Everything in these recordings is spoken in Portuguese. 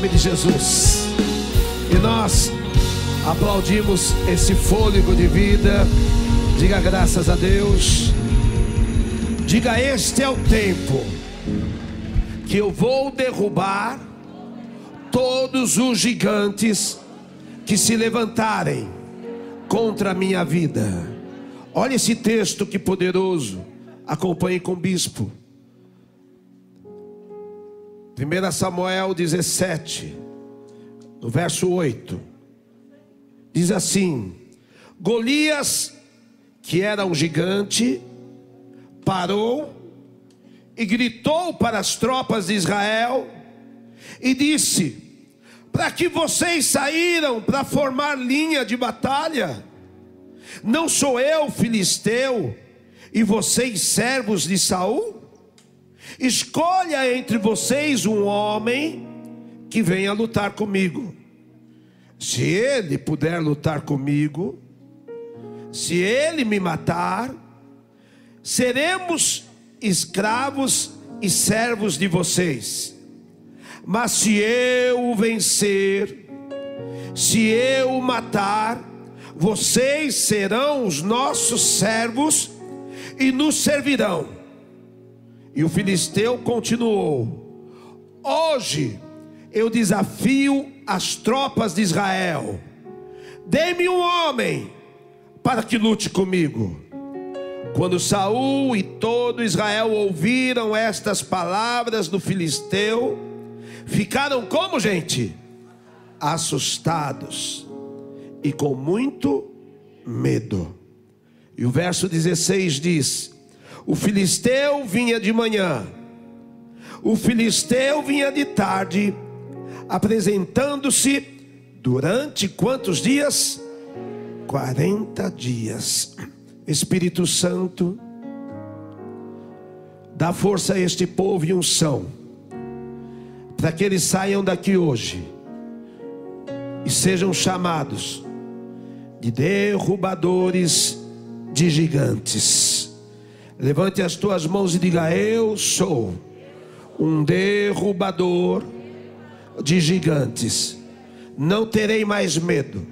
nome de Jesus. E nós aplaudimos esse fôlego de vida. Diga graças a Deus. Diga: Este é o tempo que eu vou derrubar todos os gigantes que se levantarem contra a minha vida. Olha esse texto que poderoso. Acompanhe com o bispo. 1 Samuel 17, no verso 8, diz assim: Golias, que era um gigante, parou e gritou para as tropas de Israel e disse: Para que vocês saíram para formar linha de batalha? Não sou eu filisteu e vocês servos de Saul? Escolha entre vocês um homem que venha lutar comigo. Se ele puder lutar comigo, se ele me matar, seremos escravos e servos de vocês. Mas se eu o vencer, se eu o matar, vocês serão os nossos servos e nos servirão. E o filisteu continuou: Hoje eu desafio as tropas de Israel. Dê-me um homem para que lute comigo. Quando Saul e todo Israel ouviram estas palavras do filisteu, ficaram como gente? Assustados e com muito medo. E o verso 16 diz: o filisteu vinha de manhã, o filisteu vinha de tarde, apresentando-se durante quantos dias? 40 dias. Espírito Santo, dá força a este povo e unção, para que eles saiam daqui hoje e sejam chamados de derrubadores de gigantes. Levante as tuas mãos e diga: Eu sou um derrubador de gigantes. Não terei mais medo.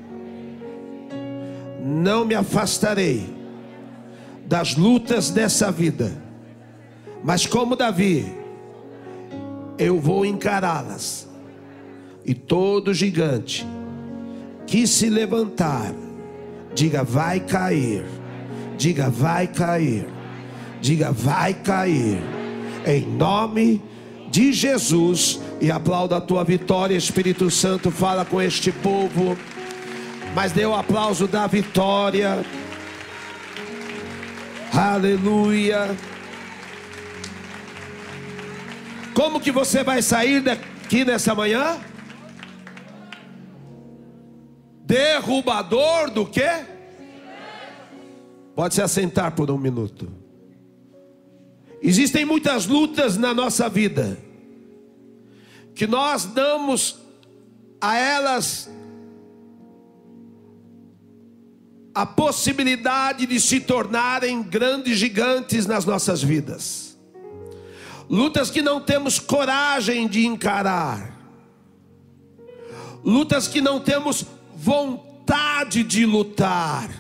Não me afastarei das lutas dessa vida. Mas como Davi, eu vou encará-las. E todo gigante que se levantar, diga vai cair. Diga vai cair Diga, vai cair. Em nome de Jesus. E aplauda a tua vitória, Espírito Santo. Fala com este povo. Mas dê o aplauso da vitória. Aleluia. Como que você vai sair daqui nessa manhã? Derrubador do que? Pode se assentar por um minuto. Existem muitas lutas na nossa vida que nós damos a elas a possibilidade de se tornarem grandes gigantes nas nossas vidas. Lutas que não temos coragem de encarar. Lutas que não temos vontade de lutar.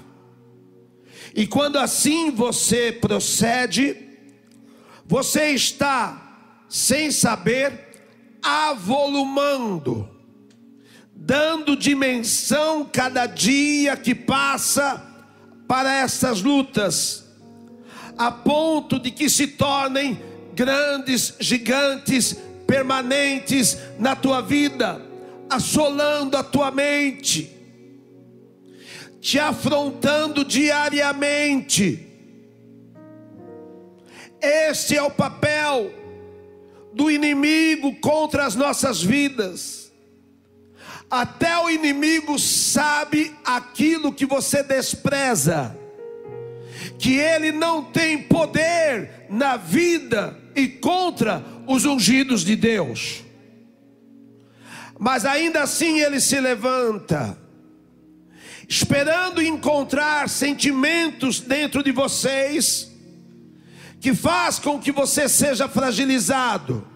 E quando assim você procede, você está, sem saber, avolumando, dando dimensão cada dia que passa para essas lutas, a ponto de que se tornem grandes, gigantes, permanentes na tua vida, assolando a tua mente, te afrontando diariamente este é o papel do inimigo contra as nossas vidas. Até o inimigo sabe aquilo que você despreza, que ele não tem poder na vida e contra os ungidos de Deus. Mas ainda assim ele se levanta, esperando encontrar sentimentos dentro de vocês que faz com que você seja fragilizado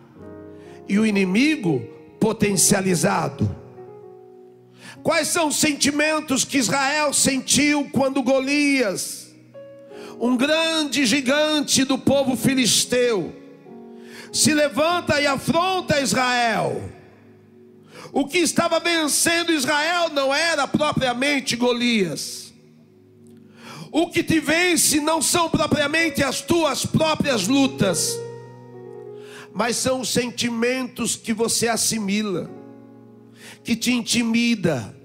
e o inimigo potencializado. Quais são os sentimentos que Israel sentiu quando Golias, um grande gigante do povo filisteu, se levanta e afronta Israel? O que estava vencendo Israel não era propriamente Golias. O que te vence não são propriamente as tuas próprias lutas, mas são os sentimentos que você assimila, que te intimida,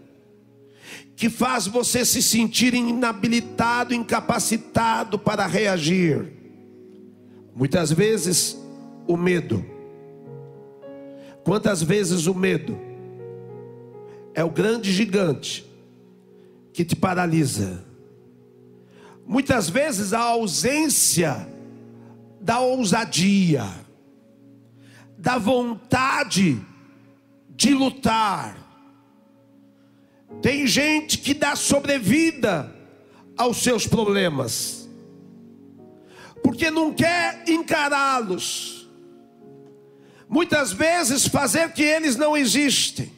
que faz você se sentir inabilitado, incapacitado para reagir. Muitas vezes o medo. Quantas vezes o medo é o grande gigante que te paralisa. Muitas vezes a ausência da ousadia, da vontade de lutar. Tem gente que dá sobrevida aos seus problemas, porque não quer encará-los, muitas vezes fazer que eles não existem.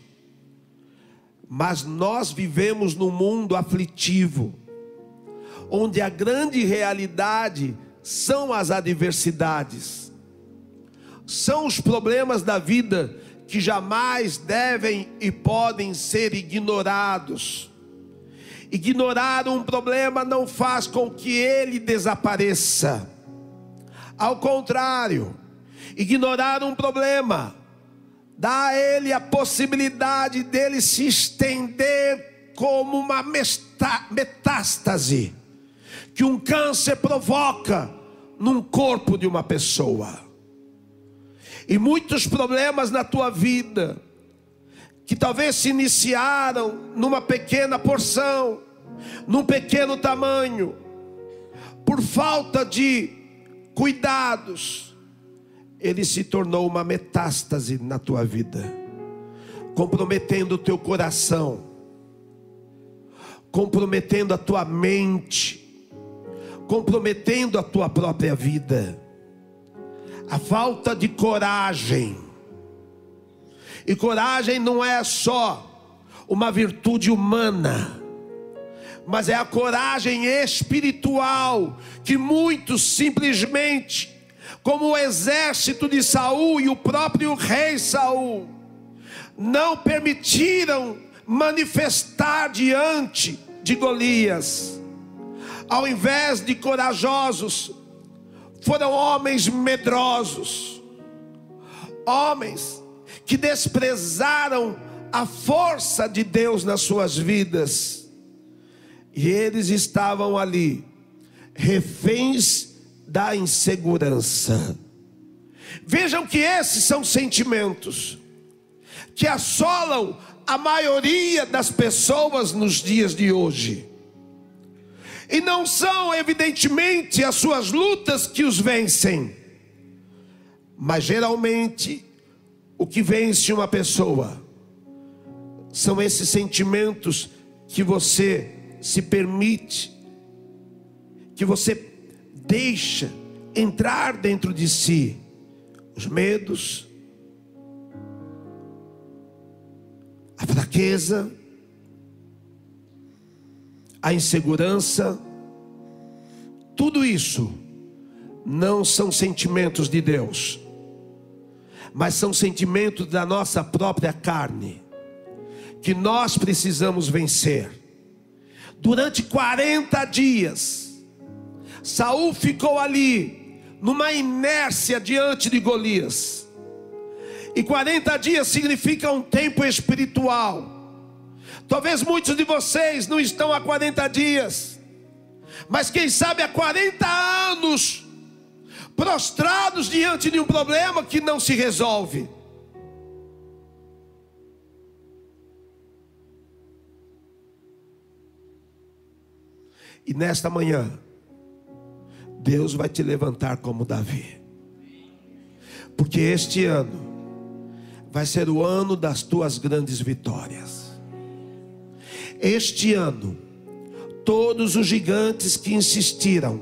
Mas nós vivemos num mundo aflitivo, onde a grande realidade são as adversidades, são os problemas da vida que jamais devem e podem ser ignorados. Ignorar um problema não faz com que ele desapareça. Ao contrário, ignorar um problema dá a ele a possibilidade dele se estender como uma metástase que um câncer provoca num corpo de uma pessoa. E muitos problemas na tua vida, que talvez se iniciaram numa pequena porção, num pequeno tamanho, por falta de cuidados, ele se tornou uma metástase na tua vida, comprometendo o teu coração, comprometendo a tua mente, comprometendo a tua própria vida. A falta de coragem, e coragem não é só uma virtude humana, mas é a coragem espiritual que muitos simplesmente como o exército de Saul e o próprio rei Saul não permitiram manifestar diante de Golias. Ao invés de corajosos, foram homens medrosos, homens que desprezaram a força de Deus nas suas vidas, e eles estavam ali, reféns da insegurança. Vejam que esses são sentimentos que assolam a maioria das pessoas nos dias de hoje. E não são, evidentemente, as suas lutas que os vencem, mas geralmente o que vence uma pessoa são esses sentimentos que você se permite, que você deixa entrar dentro de si. Os medos, a fraqueza, a insegurança, tudo isso não são sentimentos de Deus, mas são sentimentos da nossa própria carne, que nós precisamos vencer. Durante 40 dias, Saul ficou ali, numa inércia diante de Golias. E 40 dias significa um tempo espiritual. Talvez muitos de vocês não estão há 40 dias, mas quem sabe há 40 anos, prostrados diante de um problema que não se resolve. E nesta manhã, Deus vai te levantar como Davi. Porque este ano vai ser o ano das tuas grandes vitórias. Este ano, todos os gigantes que insistiram,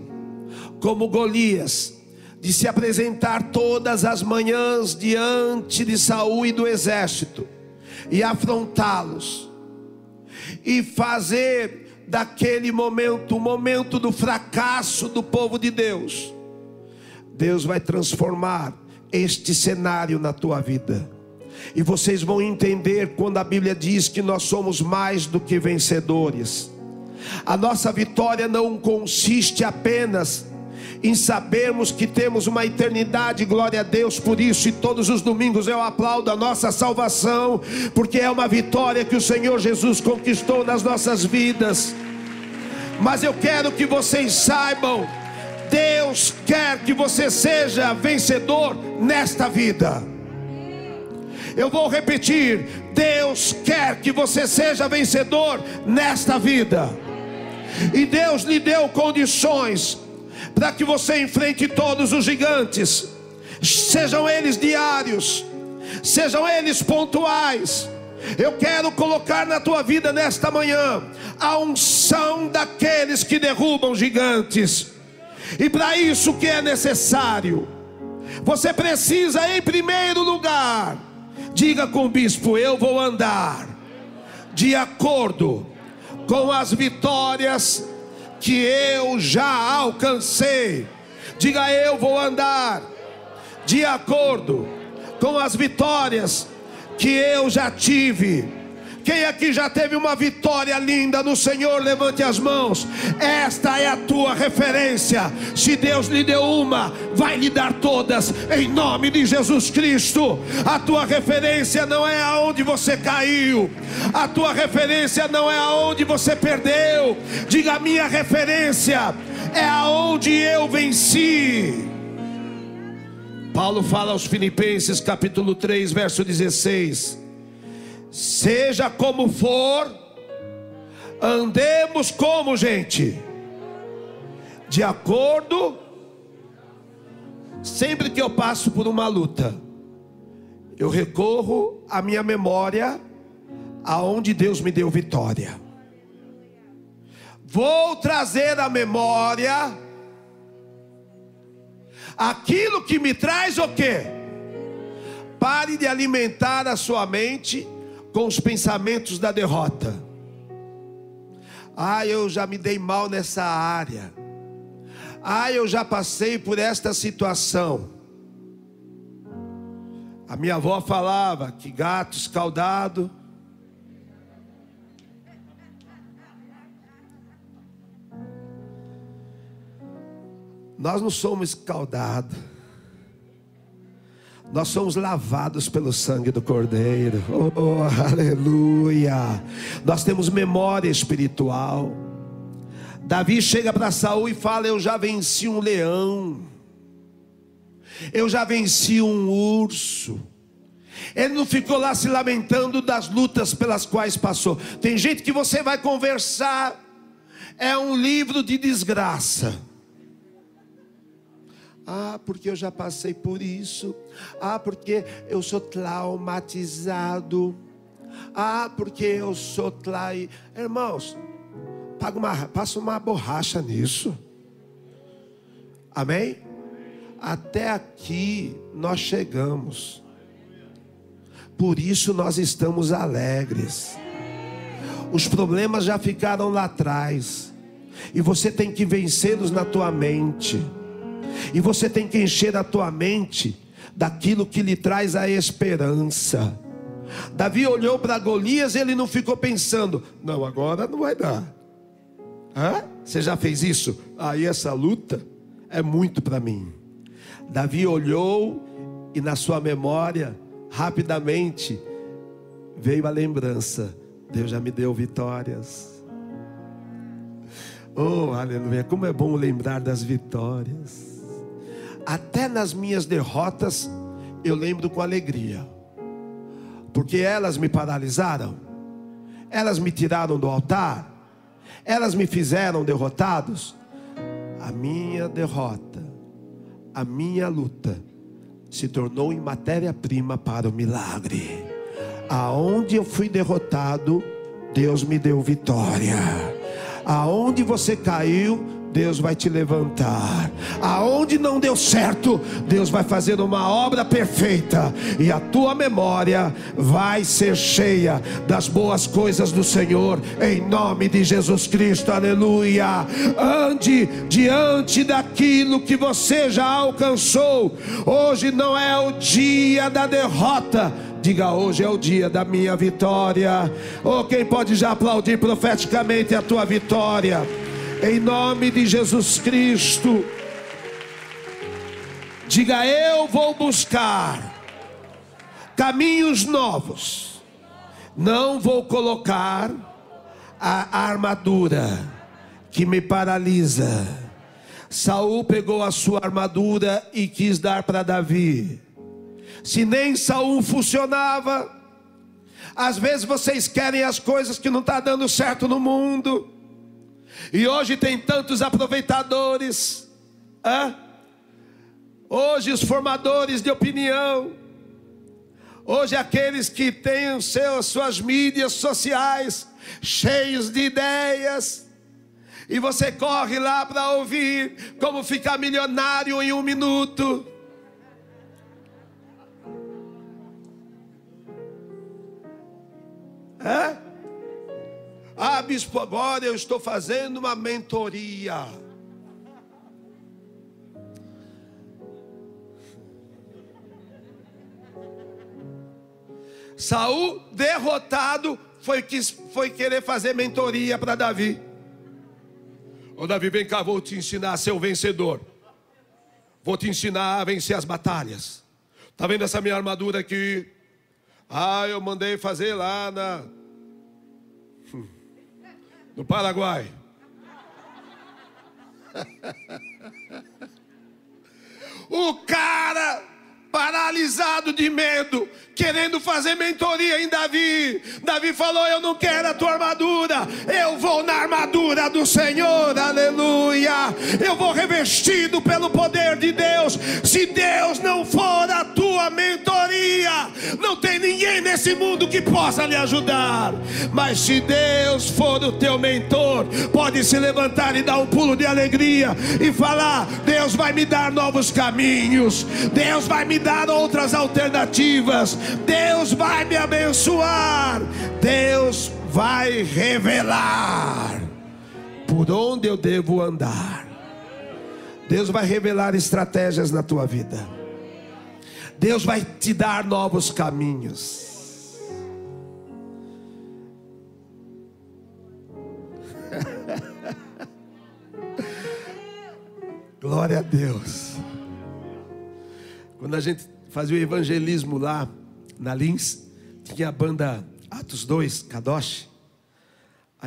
como Golias, de se apresentar todas as manhãs diante de Saul e do exército e afrontá-los e fazer daquele momento o momento do fracasso do povo de Deus. Deus vai transformar este cenário na tua vida. E vocês vão entender quando a Bíblia diz que nós somos mais do que vencedores. A nossa vitória não consiste apenas em sabermos que temos uma eternidade, glória a Deus por isso, e todos os domingos eu aplaudo a nossa salvação, porque é uma vitória que o Senhor Jesus conquistou nas nossas vidas. Mas eu quero que vocês saibam, Deus quer que você seja vencedor nesta vida. Eu vou repetir: Deus quer que você seja vencedor nesta vida. E Deus lhe deu condições para que você enfrente todos os gigantes, sejam eles diários, sejam eles pontuais. Eu quero colocar na tua vida nesta manhã a unção daqueles que derrubam gigantes. E para isso que é necessário? Você precisa em primeiro lugar, diga com o bispo, eu vou andar de acordo com as vitórias que eu já alcancei. Diga eu vou andar de acordo com as vitórias que eu já tive. Quem aqui já teve uma vitória linda no Senhor, levante as mãos. Esta é a tua referência. Se Deus lhe deu uma, vai lhe dar todas, em nome de Jesus Cristo. A tua referência não é aonde você caiu, a tua referência não é aonde você perdeu. Diga: a minha referência é aonde eu venci. Paulo fala aos Filipenses, capítulo 3, verso 16 Seja como for, andemos como gente, de acordo. Sempre que eu passo por uma luta, eu recorro à minha memória, aonde Deus me deu vitória. Vou trazer à memória aquilo que me traz o quê? Pare de alimentar a sua mente com os pensamentos da derrota. Ah, eu já me dei mal nessa área. Ah, eu já passei por esta situação. A minha avó falava que gato escaldado. Nós não somos escaldados. Nós somos lavados pelo sangue do Cordeiro. Oh, oh, aleluia. Nós temos memória espiritual. Davi chega para Saul e fala: Eu já venci um leão. Eu já venci um urso. Ele não ficou lá se lamentando das lutas pelas quais passou. Tem gente que você vai conversar, é um livro de desgraça. Ah, porque eu já passei por isso. Ah, porque eu sou traumatizado. Ah, porque eu sou trai. Irmãos, paga uma, passa uma borracha nisso. Amém? Até aqui nós chegamos. Por isso nós estamos alegres. Os problemas já ficaram lá atrás. E você tem que vencê-los na tua mente. E você tem que encher a tua mente daquilo que lhe traz a esperança. Davi olhou para Golias e ele não ficou pensando: não, agora não vai dar. Hã? Você já fez isso? Aí essa luta é muito para mim. Davi olhou e na sua memória, rapidamente, veio a lembrança: Deus já me deu vitórias. Oh, aleluia! Como é bom lembrar das vitórias até nas minhas derrotas, eu lembro com alegria, porque elas me paralisaram, elas me tiraram do altar, elas me fizeram derrotados. A minha derrota, a minha luta, se tornou em matéria-prima para o milagre. Aonde eu fui derrotado, Deus me deu vitória. Aonde você caiu, Deus vai te levantar. Aonde não deu certo, Deus vai fazer uma obra perfeita e a tua memória vai ser cheia das boas coisas do Senhor, em nome de Jesus Cristo, aleluia. Ande diante daquilo que você já alcançou. Hoje não é o dia da derrota. Diga hoje é o dia da minha vitória. Ou oh, quem pode já aplaudir profeticamente a tua vitória? Em nome de Jesus Cristo. Diga: Eu vou buscar caminhos novos, não vou colocar a armadura que me paralisa. Saul pegou a sua armadura e quis dar para Davi. Se nem Saul funcionava, às vezes vocês querem as coisas que não está dando certo no mundo. E hoje tem tantos aproveitadores. Hã? Hoje os formadores de opinião. Hoje aqueles que têm os seus, suas mídias sociais cheios de ideias. E você corre lá para ouvir como ficar milionário em um minuto. Ah, bispo, agora eu estou fazendo uma mentoria. Saul, derrotado, foi, quis, foi querer fazer mentoria para Davi. Ô Davi, vem cá, vou te ensinar a ser o vencedor. Vou te ensinar a vencer as batalhas. Tá vendo essa minha armadura aqui? Ah, eu mandei fazer lá na no Paraguai. o cara paralisado de medo, querendo fazer mentoria em Davi. Davi falou: Eu não quero a tua armadura, eu vou na armadura do Senhor, aleluia. Eu vou revestido pelo poder de Deus. Se Deus não for a tua mentoria, não tem ninguém nesse mundo que possa lhe ajudar. Mas se Deus for o teu mentor, pode se levantar e dar um pulo de alegria e falar: Deus vai me dar novos caminhos, Deus vai me dar outras alternativas. Deus vai me abençoar. Deus vai revelar por onde eu devo andar. Deus vai revelar estratégias na tua vida. Deus vai te dar novos caminhos. Glória a Deus. Quando a gente fazia o evangelismo lá na Lins, tinha a banda Atos 2, Kadosh.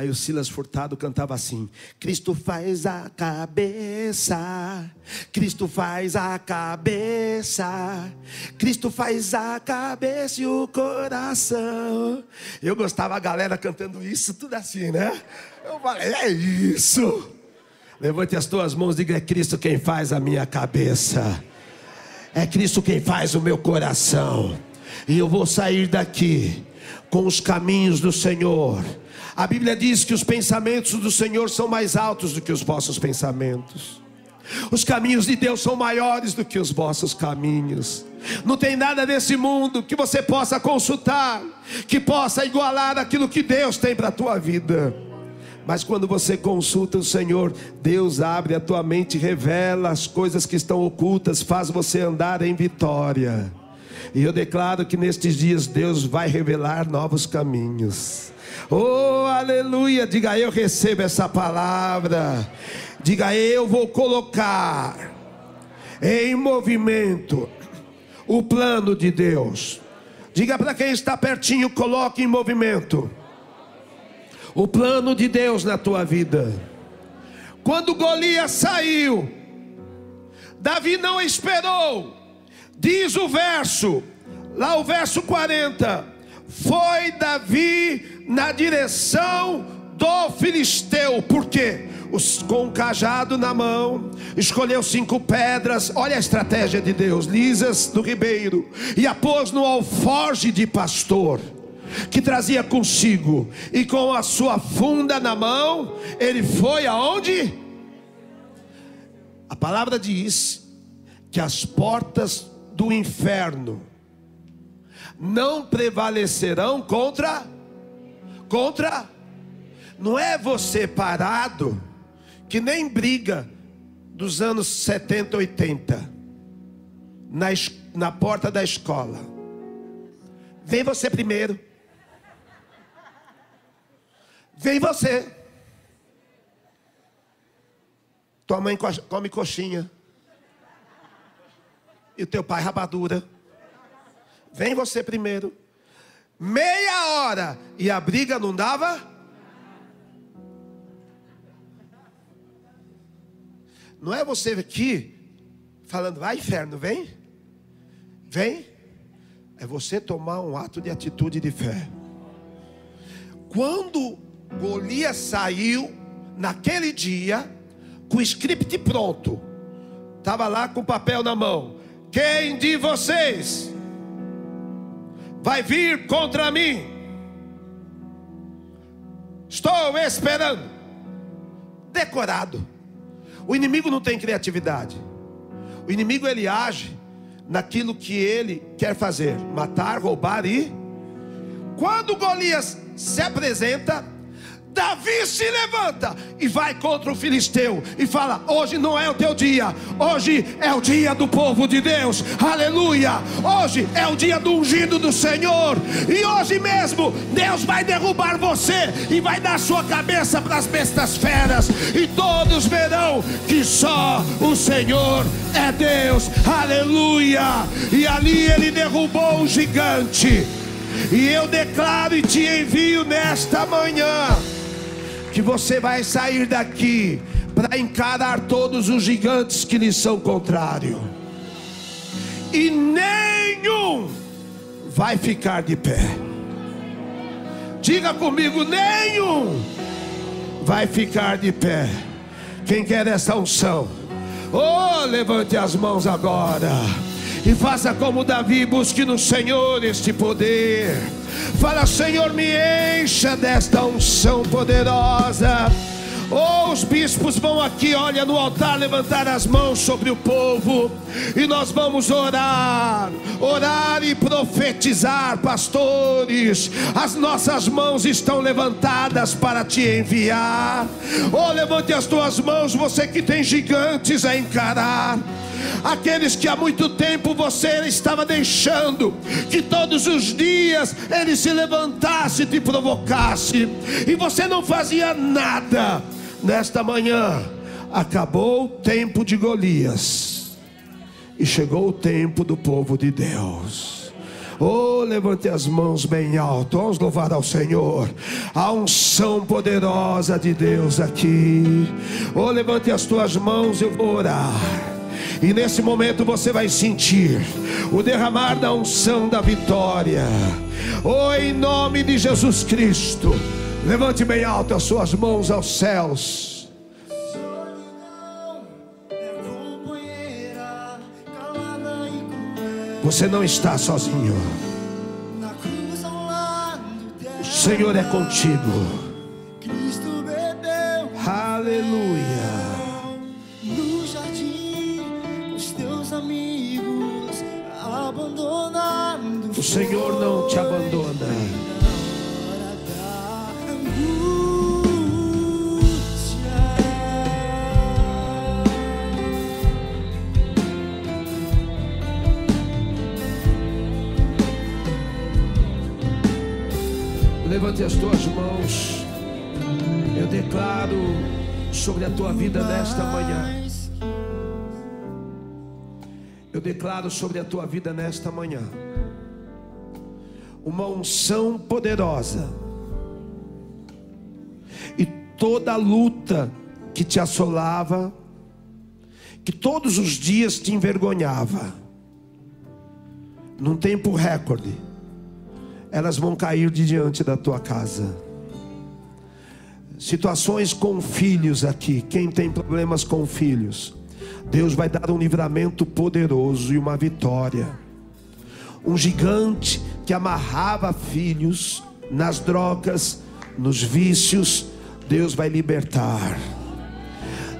Aí o Silas Furtado cantava assim: Cristo faz a cabeça, Cristo faz a cabeça, Cristo faz a cabeça e o coração. Eu gostava a galera cantando isso, tudo assim, né? Eu falei: é isso. Levante as tuas mãos e diga: é Cristo quem faz a minha cabeça. É Cristo quem faz o meu coração. E eu vou sair daqui com os caminhos do Senhor. A Bíblia diz que os pensamentos do Senhor são mais altos do que os vossos pensamentos. Os caminhos de Deus são maiores do que os vossos caminhos. Não tem nada nesse mundo que você possa consultar, que possa igualar aquilo que Deus tem para a tua vida. Mas quando você consulta o Senhor, Deus abre a tua mente, revela as coisas que estão ocultas, faz você andar em vitória. E eu declaro que nestes dias Deus vai revelar novos caminhos. Oh, aleluia! Diga eu recebo essa palavra. Diga eu vou colocar em movimento o plano de Deus. Diga para quem está pertinho, coloque em movimento o plano de Deus na tua vida. Quando Golias saiu, Davi não esperou, diz o verso, lá o verso 40: foi Davi na direção do filisteu, por quê? Os, com um cajado na mão, escolheu cinco pedras, olha a estratégia de Deus, lisas do ribeiro, e a pôs no alforge de pastor que trazia consigo, e com a sua funda na mão, ele foi aonde? A palavra diz que as portas do inferno não prevalecerão contra contra não é você parado que nem briga dos anos 70, 80 na, na porta da escola. Vem você primeiro. Vem você. Tua mãe come coxinha. E o teu pai rabadura. Vem você primeiro. Meia hora. E a briga não dava? Não é você aqui falando, vai inferno, vem. Vem. É você tomar um ato de atitude de fé. Quando Golias saiu, naquele dia, com o script pronto, estava lá com o papel na mão. Quem de vocês vai vir contra mim? Estou esperando. Decorado. O inimigo não tem criatividade. O inimigo ele age naquilo que ele quer fazer: matar, roubar e. Quando Golias se apresenta, Davi se levanta e vai contra o filisteu e fala: Hoje não é o teu dia, hoje é o dia do povo de Deus, aleluia. Hoje é o dia do ungido do Senhor, e hoje mesmo Deus vai derrubar você e vai dar sua cabeça para as bestas feras, e todos verão que só o Senhor é Deus, aleluia. E ali ele derrubou o gigante. E eu declaro e te envio nesta manhã que você vai sair daqui para encarar todos os gigantes que lhe são contrários, e nenhum vai ficar de pé. Diga comigo: nenhum vai ficar de pé. Quem quer essa unção? Oh, levante as mãos agora e faça como Davi, busque no Senhor este poder. Fala, Senhor, me encha desta unção poderosa. Oh, os bispos vão aqui, olha, no altar, levantar as mãos sobre o povo, e nós vamos orar, orar e profetizar, pastores. As nossas mãos estão levantadas para te enviar. Oh, levante as tuas mãos, você que tem gigantes a encarar aqueles que há muito tempo você estava deixando que todos os dias ele se levantasse e te provocasse, e você não fazia nada. Nesta manhã, acabou o tempo de Golias, e chegou o tempo do povo de Deus. Oh, levante as mãos bem alto. Vamos louvar ao Senhor. A unção poderosa de Deus aqui. Oh, levante as tuas mãos, eu vou orar. E nesse momento você vai sentir o derramar da unção da vitória. Oh, em nome de Jesus Cristo. Levante bem alto as suas mãos aos céus. Você não está sozinho. O Senhor é contigo. Senhor não te abandona. Levante as tuas mãos. Eu declaro sobre a tua vida nesta manhã. Eu declaro sobre a tua vida nesta manhã uma unção poderosa. E toda luta que te assolava, que todos os dias te envergonhava, num tempo recorde, elas vão cair de diante da tua casa. Situações com filhos aqui, quem tem problemas com filhos, Deus vai dar um livramento poderoso e uma vitória. Um gigante que amarrava filhos nas drogas, nos vícios, Deus vai libertar.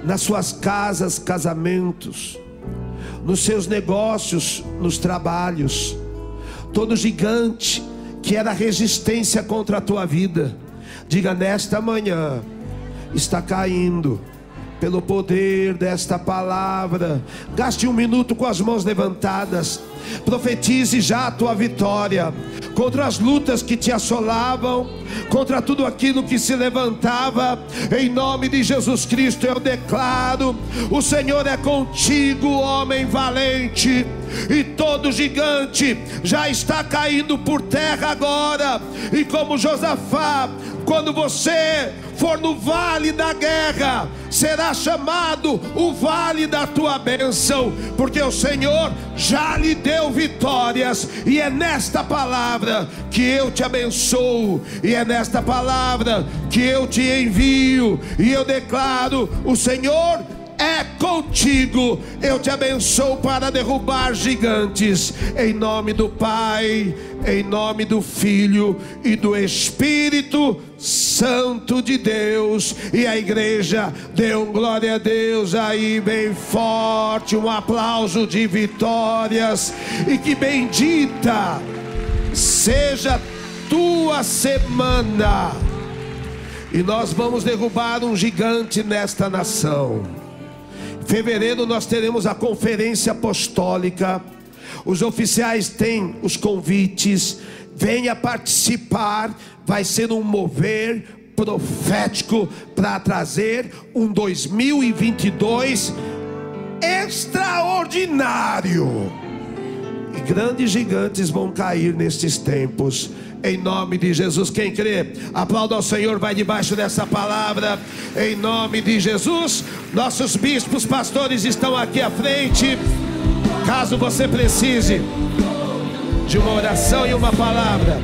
nas suas casas, casamentos, nos seus negócios, nos trabalhos. Todo gigante que era resistência contra a tua vida, diga nesta manhã, está caindo pelo poder desta palavra. Gaste um minuto com as mãos levantadas. Profetize já a tua vitória contra as lutas que te assolavam, contra tudo aquilo que se levantava. Em nome de Jesus Cristo eu declaro: o Senhor é contigo, homem valente. E todo gigante já está caindo por terra agora. E como Josafá, quando você for no vale da guerra, será chamado o vale da tua bênção, porque o Senhor já lhe deu vitórias, e é nesta palavra que eu te abençoo, e é nesta palavra que eu te envio, e eu declaro: o Senhor é contigo. Eu te abençoo para derrubar gigantes, em nome do Pai, em nome do Filho e do Espírito Santo de Deus. E a igreja deu glória a Deus aí, bem forte, um aplauso de vitórias. E que bendita seja tua semana. E nós vamos derrubar um gigante nesta nação. Fevereiro nós teremos a conferência apostólica. Os oficiais têm os convites. Venha participar. Vai ser um mover profético para trazer um 2022 extraordinário. E grandes gigantes vão cair nestes tempos em nome de Jesus. Quem crê, aplauda ao Senhor, vai debaixo dessa palavra, em nome de Jesus. Nossos bispos, pastores estão aqui à frente. Caso você precise de uma oração e uma palavra,